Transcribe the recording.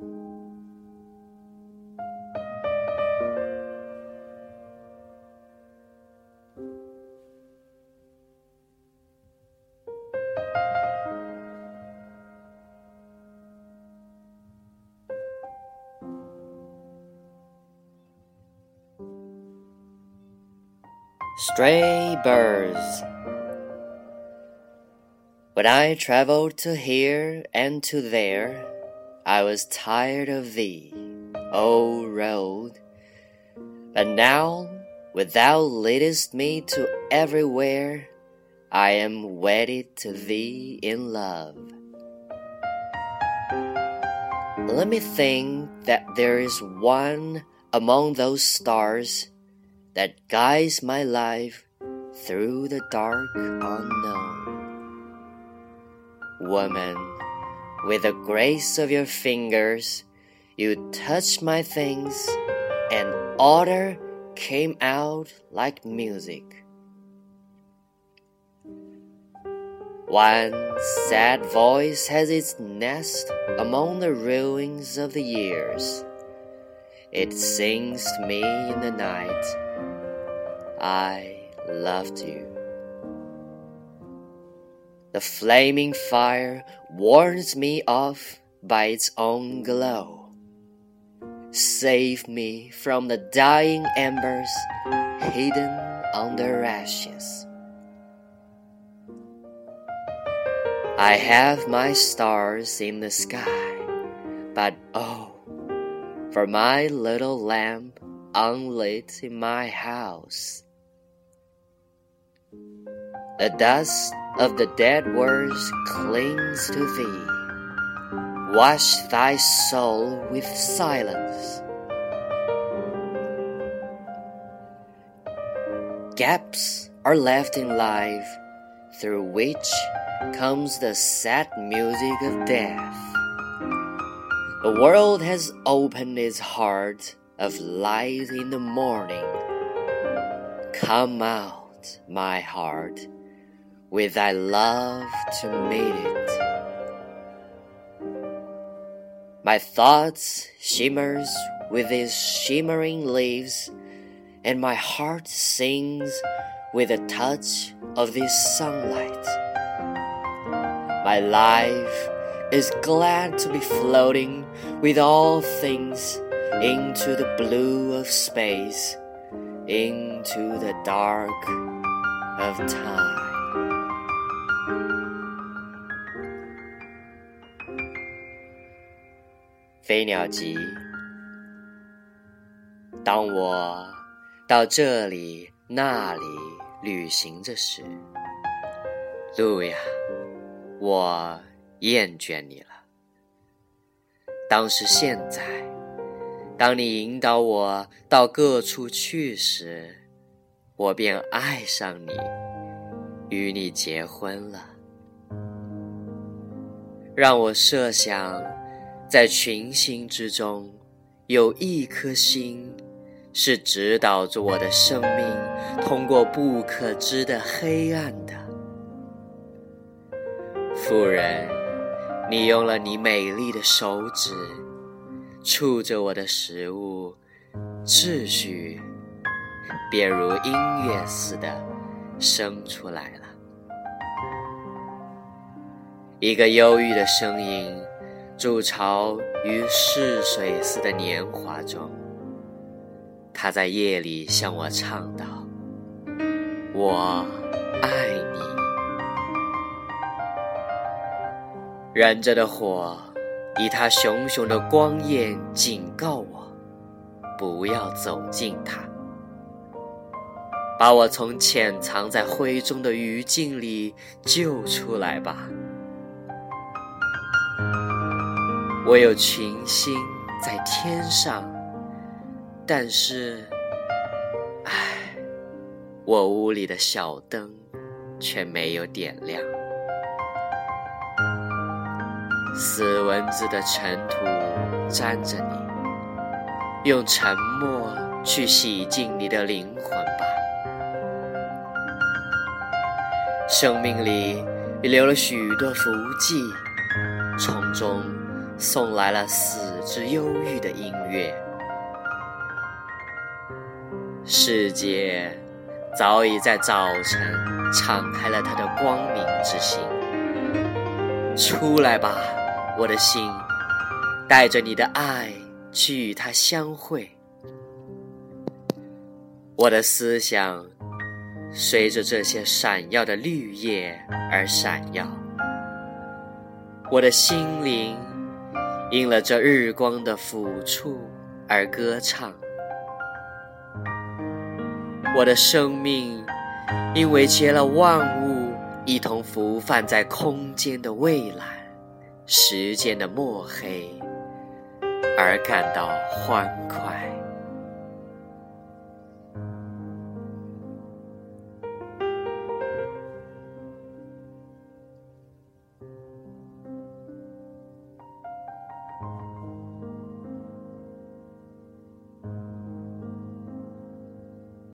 Stray birds. When I traveled to here and to there, I was tired of thee, O road. But now, when thou leadest me to everywhere, I am wedded to thee in love. Let me think that there is one among those stars that guides my life through the dark unknown. Woman, with the grace of your fingers, you touched my things, and order came out like music. One sad voice has its nest among the ruins of the years. It sings to me in the night I loved you. The flaming fire warns me off by its own glow. Save me from the dying embers hidden under ashes. I have my stars in the sky, but oh, for my little lamp unlit in my house. The dust of the dead words clings to thee. Wash thy soul with silence. Gaps are left in life through which comes the sad music of death. The world has opened its heart of light in the morning. Come out, my heart with thy love to meet it. My thoughts shimmers with these shimmering leaves, and my heart sings with the touch of this sunlight. My life is glad to be floating with all things into the blue of space, into the dark of time. 飞鸟集。当我到这里那里旅行着时，路呀，我厌倦你了。当是现在，当你引导我到各处去时，我便爱上你，与你结婚了。让我设想。在群星之中，有一颗星，是指导着我的生命通过不可知的黑暗的。夫人，你用了你美丽的手指，触着我的食物，秩序便如音乐似的生出来了。一个忧郁的声音。筑巢于逝水似的年华中，他在夜里向我唱道：“我爱你。”燃着的火，以它熊熊的光焰警告我，不要走近它，把我从潜藏在灰中的余烬里救出来吧。我有群星在天上，但是，唉，我屋里的小灯却没有点亮。死蚊子的尘土沾着你，用沉默去洗净你的灵魂吧。生命里你留了许多福气，从中。送来了死之忧郁的音乐。世界早已在早晨敞开了它的光明之心。出来吧，我的心，带着你的爱去与它相会。我的思想随着这些闪耀的绿叶而闪耀，我的心灵因了这日光的抚触而歌唱，我的生命因为结了万物一同浮泛在空间的未来、时间的墨黑而感到欢快。